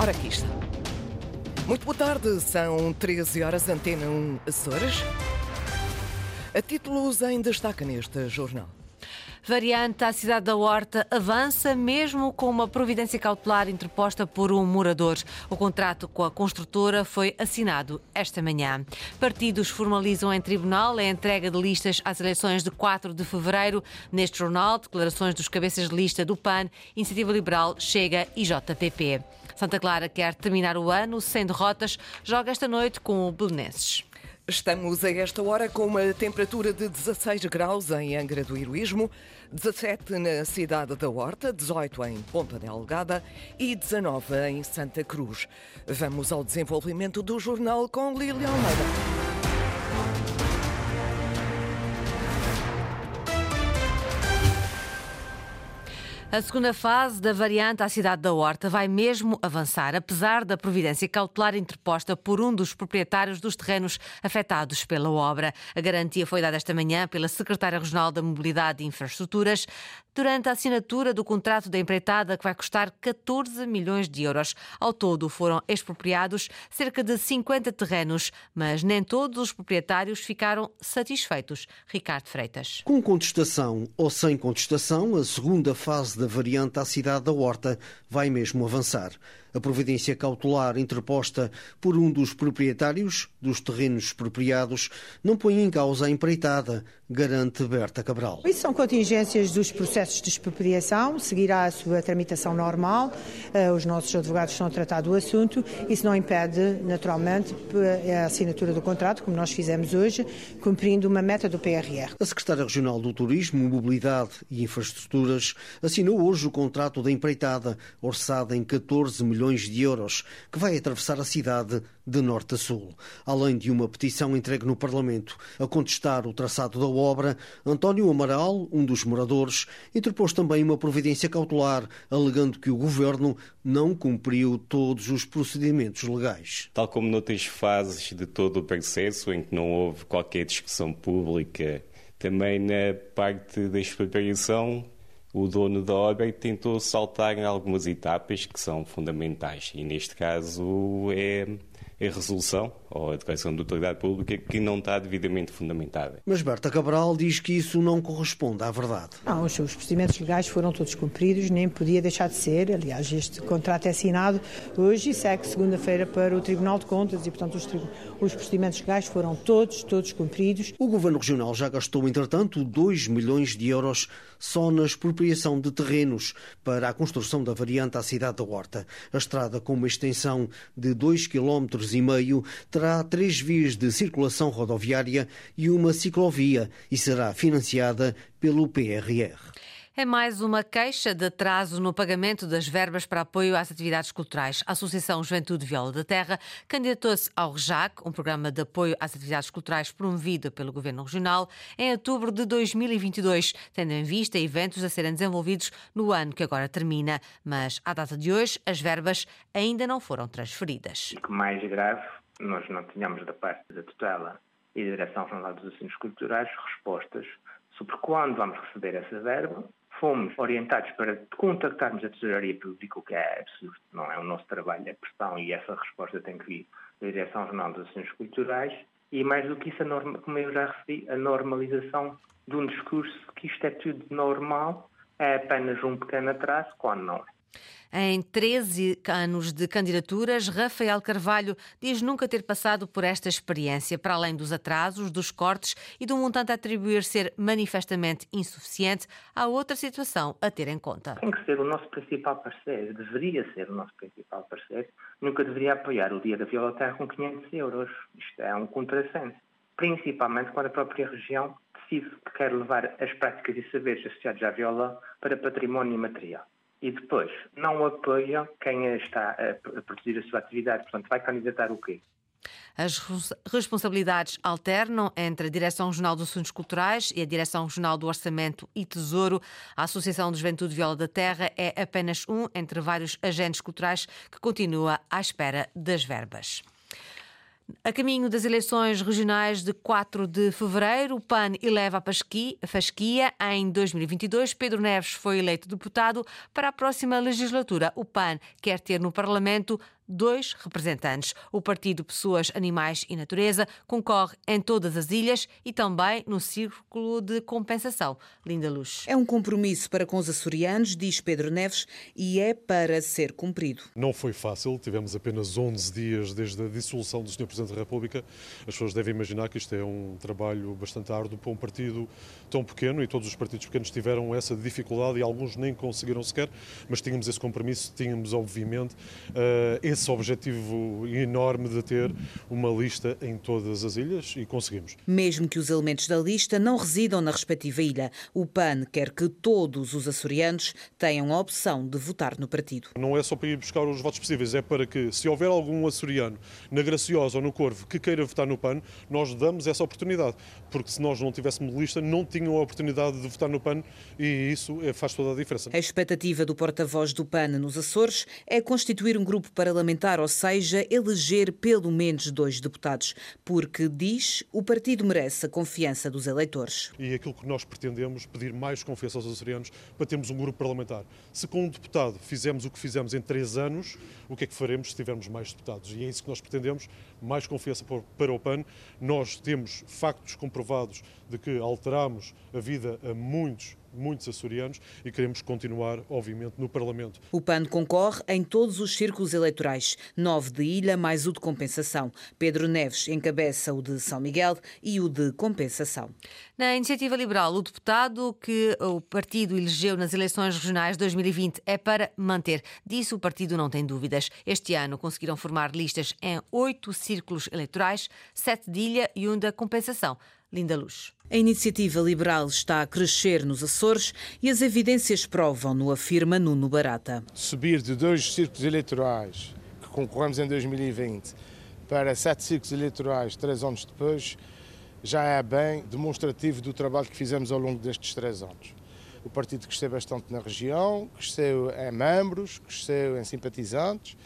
Ora, aqui está. Muito boa tarde, são 13 horas, Antena 1 Açores. A títulos em destaque neste jornal. Variante à cidade da Horta avança mesmo com uma providência cautelar interposta por um morador. O contrato com a construtora foi assinado esta manhã. Partidos formalizam em tribunal a entrega de listas às eleições de 4 de fevereiro. Neste jornal, declarações dos cabeças de lista do PAN, Iniciativa Liberal, Chega e JPP. Santa Clara quer terminar o ano sem derrotas, joga esta noite com o Belenenses. Estamos a esta hora com uma temperatura de 16 graus em Angra do Heroísmo, 17 na cidade da Horta, 18 em Ponta Delgada e 19 em Santa Cruz. Vamos ao desenvolvimento do jornal com Lilian Almeida. A segunda fase da variante à cidade da Horta vai mesmo avançar, apesar da providência cautelar interposta por um dos proprietários dos terrenos afetados pela obra. A garantia foi dada esta manhã pela Secretária Regional da Mobilidade e Infraestruturas durante a assinatura do contrato da empreitada que vai custar 14 milhões de euros. Ao todo foram expropriados cerca de 50 terrenos, mas nem todos os proprietários ficaram satisfeitos. Ricardo Freitas. Com contestação ou sem contestação, a segunda fase da variante à cidade da Horta vai mesmo avançar. A providência cautelar interposta por um dos proprietários dos terrenos expropriados não põe em causa a empreitada, garante Berta Cabral. Isso são contingências dos processos de expropriação, seguirá a sua tramitação normal, eh, os nossos advogados estão a tratar do assunto, isso não impede, naturalmente, a assinatura do contrato, como nós fizemos hoje, cumprindo uma meta do PRR. A Secretária Regional do Turismo, Mobilidade e Infraestruturas assinou hoje o contrato da empreitada, orçada em 14 milhões milhões de euros, que vai atravessar a cidade de norte a sul. Além de uma petição entregue no Parlamento a contestar o traçado da obra, António Amaral, um dos moradores, interpôs também uma providência cautelar, alegando que o governo não cumpriu todos os procedimentos legais. Tal como noutras fases de todo o processo, em que não houve qualquer discussão pública, também na parte da expropriação o dono da obra tentou saltar em algumas etapas que são fundamentais. E neste caso é a resolução ou a declaração de utilidade pública que não está devidamente fundamentada. Mas Berta Cabral diz que isso não corresponde à verdade. Não, os procedimentos legais foram todos cumpridos, nem podia deixar de ser. Aliás, este contrato é assinado hoje e segue segunda-feira para o Tribunal de Contas e, portanto, os, os procedimentos legais foram todos, todos cumpridos. O Governo Regional já gastou, entretanto, 2 milhões de euros só na expropriação de terrenos para a construção da variante à cidade da Horta. A estrada, com uma extensão de 2,5 km e meio, terá três vias de circulação rodoviária e uma ciclovia e será financiada pelo PRR. É mais uma queixa de atraso no pagamento das verbas para apoio às atividades culturais. A Associação Juventude Viola da Terra candidatou-se ao REJAC, um programa de apoio às atividades culturais promovido pelo Governo Regional, em outubro de 2022, tendo em vista eventos a serem desenvolvidos no ano que agora termina. Mas, à data de hoje, as verbas ainda não foram transferidas. O que mais grave, nós não tínhamos da parte da tutela e da Direção Regional dos Assuntos Culturais respostas sobre quando vamos receber essa verba fomos orientados para contactarmos a Tesouraria Pública, o que é absurdo, não é o nosso trabalho, é pressão e essa resposta tem que vir da Direção Regional dos Assuntos Culturais e mais do que isso, norma, como eu já recebi, a normalização de um discurso que isto é tudo normal, é apenas um pequeno atraso, quando não é. Em 13 anos de candidaturas, Rafael Carvalho diz nunca ter passado por esta experiência, para além dos atrasos, dos cortes e do montante a atribuir ser manifestamente insuficiente, há outra situação a ter em conta. Tem que ser o nosso principal parceiro, deveria ser o nosso principal parceiro, nunca deveria apoiar o Dia da Viola Terra com 500 euros. Isto é um contrassenso. Principalmente quando a própria região decide que quer levar as práticas e saberes associados à viola para património imaterial e depois não apoia quem está a produzir a sua atividade. Portanto, vai candidatar o quê? As responsabilidades alternam entre a Direção Regional dos Assuntos Culturais e a Direção Regional do Orçamento e Tesouro. A Associação de Juventude Viola da Terra é apenas um entre vários agentes culturais que continua à espera das verbas. A caminho das eleições regionais de 4 de fevereiro, o PAN eleva a fasquia. Em 2022, Pedro Neves foi eleito deputado. Para a próxima legislatura, o PAN quer ter no Parlamento dois representantes. O Partido Pessoas, Animais e Natureza concorre em todas as ilhas e também no Círculo de Compensação. Linda Luz. É um compromisso para com os açorianos, diz Pedro Neves, e é para ser cumprido. Não foi fácil, tivemos apenas 11 dias desde a dissolução do Sr. Presidente da República. As pessoas devem imaginar que isto é um trabalho bastante árduo para um partido tão pequeno e todos os partidos pequenos tiveram essa dificuldade e alguns nem conseguiram sequer, mas tínhamos esse compromisso, tínhamos obviamente uh, esse esse objetivo enorme de ter uma lista em todas as ilhas e conseguimos. Mesmo que os elementos da lista não residam na respectiva ilha, o PAN quer que todos os açorianos tenham a opção de votar no partido. Não é só para ir buscar os votos possíveis, é para que, se houver algum açoriano na Graciosa ou no Corvo que queira votar no PAN, nós damos essa oportunidade. Porque se nós não tivéssemos lista, não tinham a oportunidade de votar no PAN e isso é, faz toda a diferença. A expectativa do porta-voz do PAN nos Açores é constituir um grupo parlamentar parlamentar, ou seja, eleger pelo menos dois deputados, porque, diz, o partido merece a confiança dos eleitores. E aquilo que nós pretendemos, pedir mais confiança aos açorianos para termos um grupo parlamentar. Se com um deputado fizemos o que fizemos em três anos, o que é que faremos se tivermos mais deputados? E é isso que nós pretendemos, mais confiança para o PAN. Nós temos factos comprovados de que alteramos a vida a muitos muitos açorianos e queremos continuar, obviamente, no Parlamento. O PAN concorre em todos os círculos eleitorais, nove de Ilha mais o de compensação. Pedro Neves encabeça o de São Miguel e o de compensação. Na iniciativa liberal, o deputado que o partido elegeu nas eleições regionais 2020 é para manter. Disso o partido não tem dúvidas. Este ano conseguiram formar listas em oito círculos eleitorais, sete de Ilha e um da compensação. Linda Luz. A iniciativa liberal está a crescer nos Açores e as evidências provam-no, afirma Nuno Barata. Subir de dois círculos eleitorais, que concorremos em 2020, para sete círculos eleitorais três anos depois, já é bem demonstrativo do trabalho que fizemos ao longo destes três anos. O partido cresceu bastante na região, cresceu em membros, cresceu em simpatizantes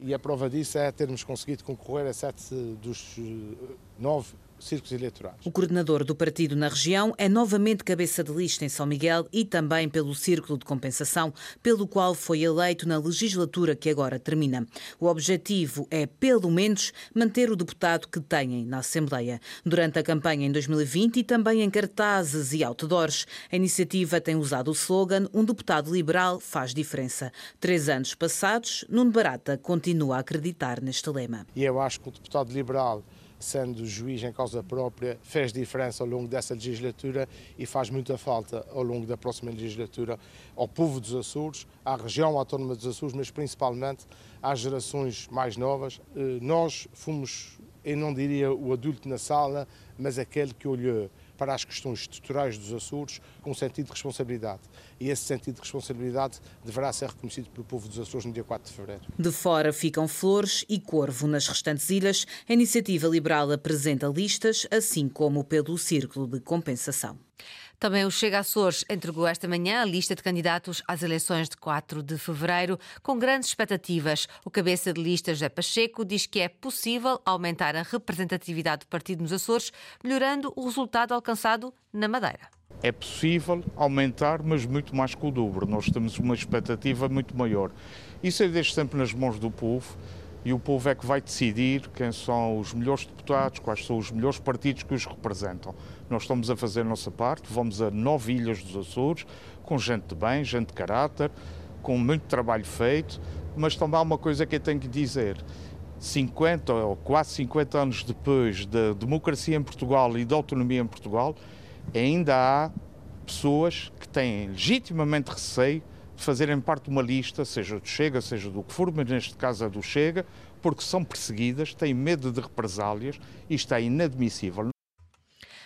e a prova disso é termos conseguido concorrer a sete dos eh, nove círculos eleitorais. O coordenador do partido na região é novamente cabeça de lista em São Miguel e também pelo Círculo de Compensação, pelo qual foi eleito na legislatura que agora termina. O objetivo é, pelo menos, manter o deputado que têm na Assembleia. Durante a campanha em 2020 e também em cartazes e outdoors, a iniciativa tem usado o slogan Um deputado liberal faz diferença. Três anos passados, Nuno Barata continua a acreditar neste lema. E eu acho que o deputado liberal sendo juiz em causa própria, fez diferença ao longo dessa legislatura e faz muita falta ao longo da próxima legislatura ao povo dos Açores, à região autónoma dos Açores, mas principalmente às gerações mais novas. Eh, nós fomos, eu não diria o adulto na sala, mas aquele que olhou para as questões estruturais dos Açores com sentido de responsabilidade. E esse sentido de responsabilidade deverá ser reconhecido pelo povo dos Açores no dia 4 de fevereiro. De fora ficam Flores e Corvo nas restantes ilhas. A Iniciativa Liberal apresenta listas, assim como pelo Círculo de Compensação. Também o Chega Açores entregou esta manhã a lista de candidatos às eleições de 4 de fevereiro, com grandes expectativas. O cabeça de lista, José Pacheco, diz que é possível aumentar a representatividade do partido nos Açores, melhorando o resultado alcançado na Madeira. É possível aumentar, mas muito mais que o dobro. Nós temos uma expectativa muito maior. Isso é desde sempre nas mãos do povo e o povo é que vai decidir quem são os melhores deputados, quais são os melhores partidos que os representam. Nós estamos a fazer a nossa parte, vamos a nove ilhas dos Açores, com gente de bem, gente de caráter, com muito trabalho feito, mas também há uma coisa que eu tenho que dizer. 50 ou quase 50 anos depois da democracia em Portugal e da autonomia em Portugal, ainda há pessoas que têm legitimamente receio fazerem parte de uma lista, seja do Chega, seja do que for, mas neste caso é do Chega, porque são perseguidas, têm medo de represálias, isto é inadmissível.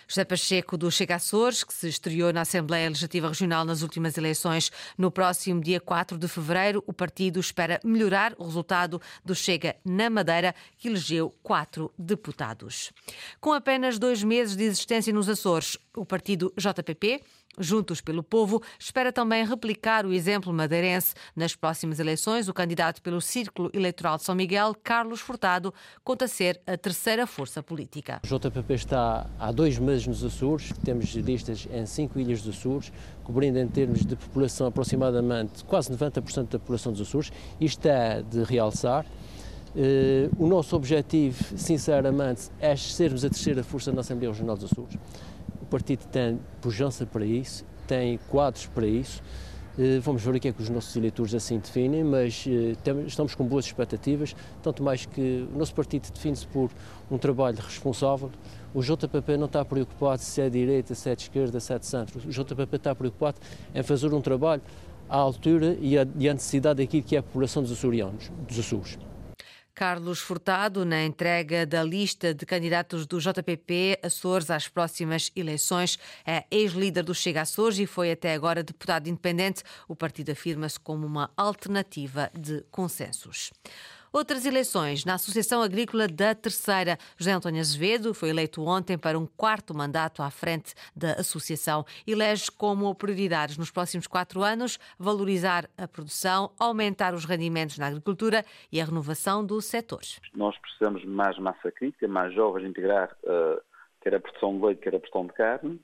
José Pacheco do Chega Açores, que se estreou na Assembleia Legislativa Regional nas últimas eleições no próximo dia 4 de fevereiro, o partido espera melhorar o resultado do Chega na Madeira, que elegeu quatro deputados. Com apenas dois meses de existência nos Açores, o partido JPP Juntos pelo Povo espera também replicar o exemplo madeirense. Nas próximas eleições, o candidato pelo Círculo Eleitoral de São Miguel, Carlos Furtado, conta ser a terceira força política. O JPP está há dois meses nos Açores, temos listas em cinco ilhas dos Açores, cobrindo em termos de população aproximadamente quase 90% da população dos Açores. Isto é de realçar. Uh, o nosso objetivo, sinceramente, é sermos a terceira força na Assembleia Regional dos Açores. Partido tem pujança para isso, tem quadros para isso. Uh, vamos ver o que é que os nossos eleitores assim definem, mas tem, estamos com boas expectativas, tanto mais que o nosso partido define-se por um trabalho responsável. O JPP não está preocupado se é direita, se é de esquerda, se é de centro. O JPP está preocupado em fazer um trabalho à altura e à, e à necessidade daquilo que é a população dos açorianos, dos Açores. Carlos Furtado, na entrega da lista de candidatos do JPP Açores às próximas eleições, é ex-líder do Chega Açores e foi até agora deputado independente. O partido afirma-se como uma alternativa de consensos. Outras eleições na Associação Agrícola da Terceira. José António Azevedo foi eleito ontem para um quarto mandato à frente da associação. Elege como prioridades nos próximos quatro anos valorizar a produção, aumentar os rendimentos na agricultura e a renovação do setor. Nós precisamos de mais massa crítica, mais jovens integrar uh, quer a produção de leite, quer a produção de carne.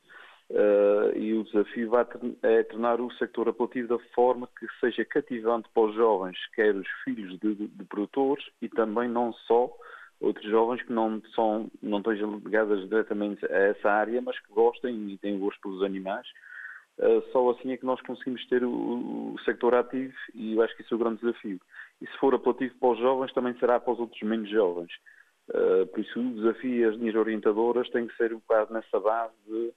Uh, e o desafio é tornar o sector apelativo da forma que seja cativante para os jovens, quer os filhos de, de, produtores e também não só outros jovens que não, são, não estejam ligados diretamente a essa área, mas que gostem e têm gosto pelos animais. Uh, só assim é que nós conseguimos ter o, o sector ativo e eu acho que isso é o grande desafio. E se for apelativo para os jovens, também será para os outros menos jovens. Uh, por isso o desafio e as linhas orientadoras têm que ser um bocado nessa base de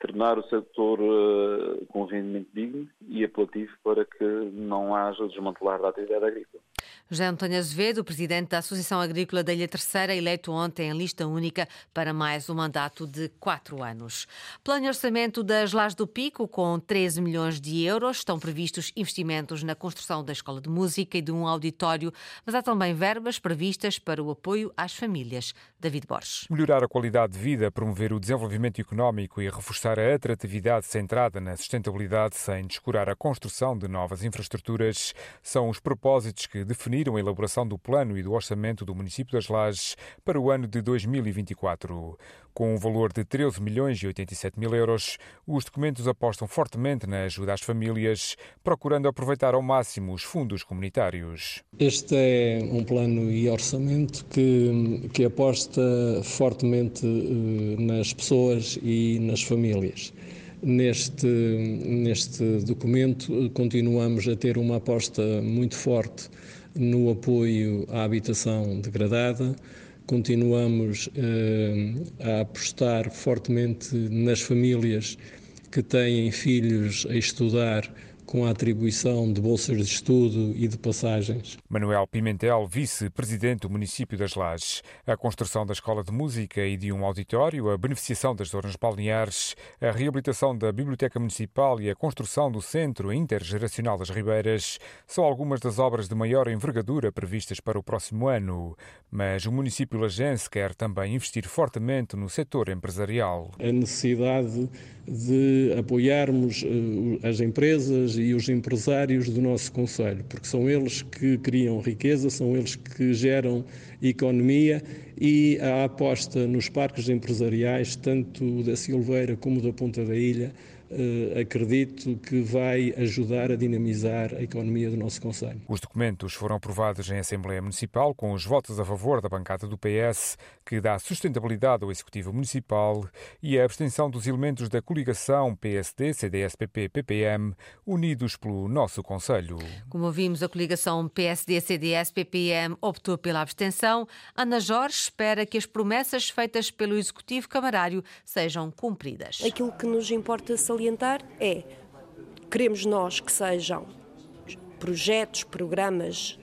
tornar o setor uh, rendimento digno e apelativo para que não haja desmantelar da atividade agrícola. José António Azevedo, presidente da Associação Agrícola da Ilha Terceira, eleito ontem em lista única para mais um mandato de quatro anos. Plano de orçamento das Lajes do Pico, com 13 milhões de euros, estão previstos investimentos na construção da escola de música e de um auditório, mas há também verbas previstas para o apoio às famílias. David Borges. Melhorar a qualidade de vida, promover o desenvolvimento económico e reforçar a atratividade centrada na sustentabilidade sem descurar a construção de novas infraestruturas são os propósitos que definiram a elaboração do plano e do orçamento do município das Lajes para o ano de 2024. Com um valor de 13 milhões e 87 mil euros, os documentos apostam fortemente na ajuda às famílias, procurando aproveitar ao máximo os fundos comunitários. Este é um plano e orçamento que, que aposta fortemente eh, nas pessoas e nas famílias. Neste, neste documento, continuamos a ter uma aposta muito forte no apoio à habitação degradada, continuamos eh, a apostar fortemente nas famílias que têm filhos a estudar com a atribuição de bolsas de estudo e de passagens. Manuel Pimentel, vice-presidente do município das Lajes. A construção da escola de música e de um auditório, a beneficiação das zonas balneares, a reabilitação da biblioteca municipal e a construção do centro intergeracional das Ribeiras são algumas das obras de maior envergadura previstas para o próximo ano. Mas o município lajense quer também investir fortemente no setor empresarial. A necessidade de apoiarmos eh, as empresas e os empresários do nosso Conselho, porque são eles que criam riqueza, são eles que geram economia e a aposta nos parques empresariais, tanto da Silveira como da Ponta da Ilha, acredito que vai ajudar a dinamizar a economia do nosso Conselho. Os documentos foram aprovados em Assembleia Municipal com os votos a favor da bancada do PS, que dá sustentabilidade ao Executivo Municipal, e a abstenção dos elementos da coligação PSD, CDS-PP, PPM, unidos pelo nosso Conselho. Como vimos, a coligação PSD, CDS, PPM optou pela abstenção. Ana Jorge espera que as promessas feitas pelo Executivo Camarário sejam cumpridas. Aquilo que nos importa salientar é: queremos nós que sejam projetos, programas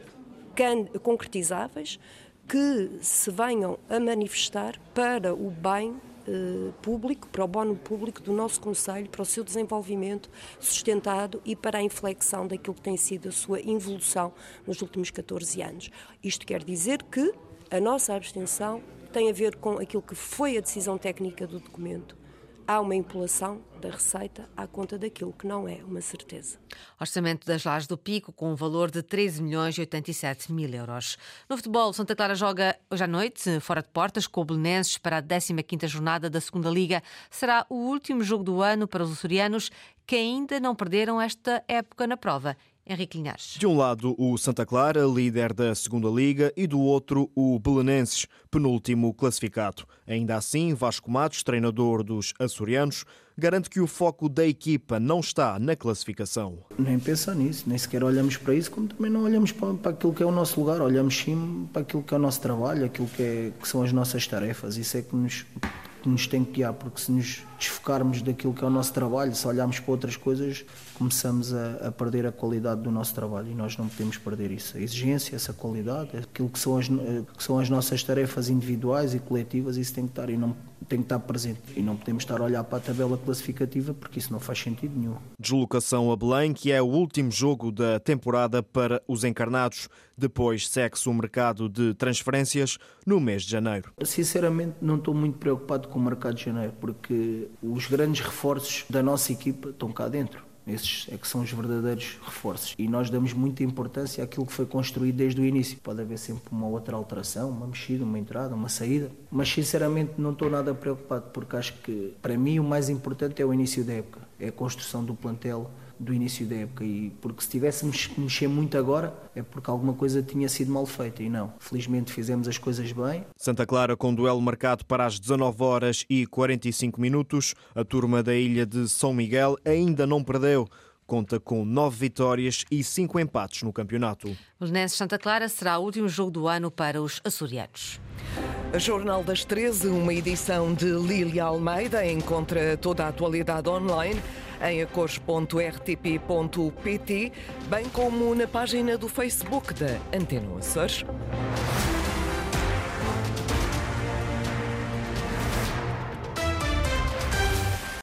concretizáveis que se venham a manifestar para o bem eh, público, para o bono público do nosso Conselho, para o seu desenvolvimento sustentado e para a inflexão daquilo que tem sido a sua evolução nos últimos 14 anos. Isto quer dizer que a nossa abstenção tem a ver com aquilo que foi a decisão técnica do documento, há uma impulação da receita à conta daquilo que não é uma certeza. Orçamento das Lajes do Pico com um valor de 13 milhões e 87 mil euros. No futebol, Santa Clara joga hoje à noite, fora de portas, com o Belenenses para a 15ª jornada da Segunda Liga. Será o último jogo do ano para os açorianos que ainda não perderam esta época na prova Henrique Linhares. De um lado, o Santa Clara, líder da segunda Liga, e do outro, o Belenenses, penúltimo classificado. Ainda assim, Vasco Matos, treinador dos açorianos, garante que o foco da equipa não está na classificação. Nem pensa nisso, nem sequer olhamos para isso, como também não olhamos para, para aquilo que é o nosso lugar, olhamos sim para aquilo que é o nosso trabalho, aquilo que, é, que são as nossas tarefas. Isso é que nos, que nos tem que guiar, porque se nos desfocarmos daquilo que é o nosso trabalho, se olharmos para outras coisas, começamos a, a, perder a qualidade do nosso trabalho e nós não podemos perder isso. A exigência, essa qualidade, aquilo que são as, que são as nossas tarefas individuais e coletivas, isso tem que estar e não tem que estar presente e não podemos estar a olhar para a tabela classificativa porque isso não faz sentido nenhum. Deslocação a Belém, que é o último jogo da temporada para os encarnados. Depois segue-se o mercado de transferências no mês de janeiro. Sinceramente, não estou muito preocupado com o mercado de janeiro porque os grandes reforços da nossa equipa estão cá dentro. Esses é que são os verdadeiros reforços. E nós damos muita importância àquilo que foi construído desde o início. Pode haver sempre uma outra alteração, uma mexida, uma entrada, uma saída. Mas sinceramente não estou nada preocupado, porque acho que para mim o mais importante é o início da época. É a construção do plantel do início da época. E porque se tivéssemos que mexer muito agora, é porque alguma coisa tinha sido mal feita. E não. Felizmente fizemos as coisas bem. Santa Clara com duelo marcado para as 19 horas e 45 minutos. A turma da ilha de São Miguel ainda não perdeu conta com nove vitórias e cinco empates no campeonato. Belenenses Santa Clara será o último jogo do ano para os açorianos. Jornal das 13, uma edição de Lília Almeida, encontra toda a atualidade online em acores.rtp.pt, bem como na página do Facebook da Antena Açores.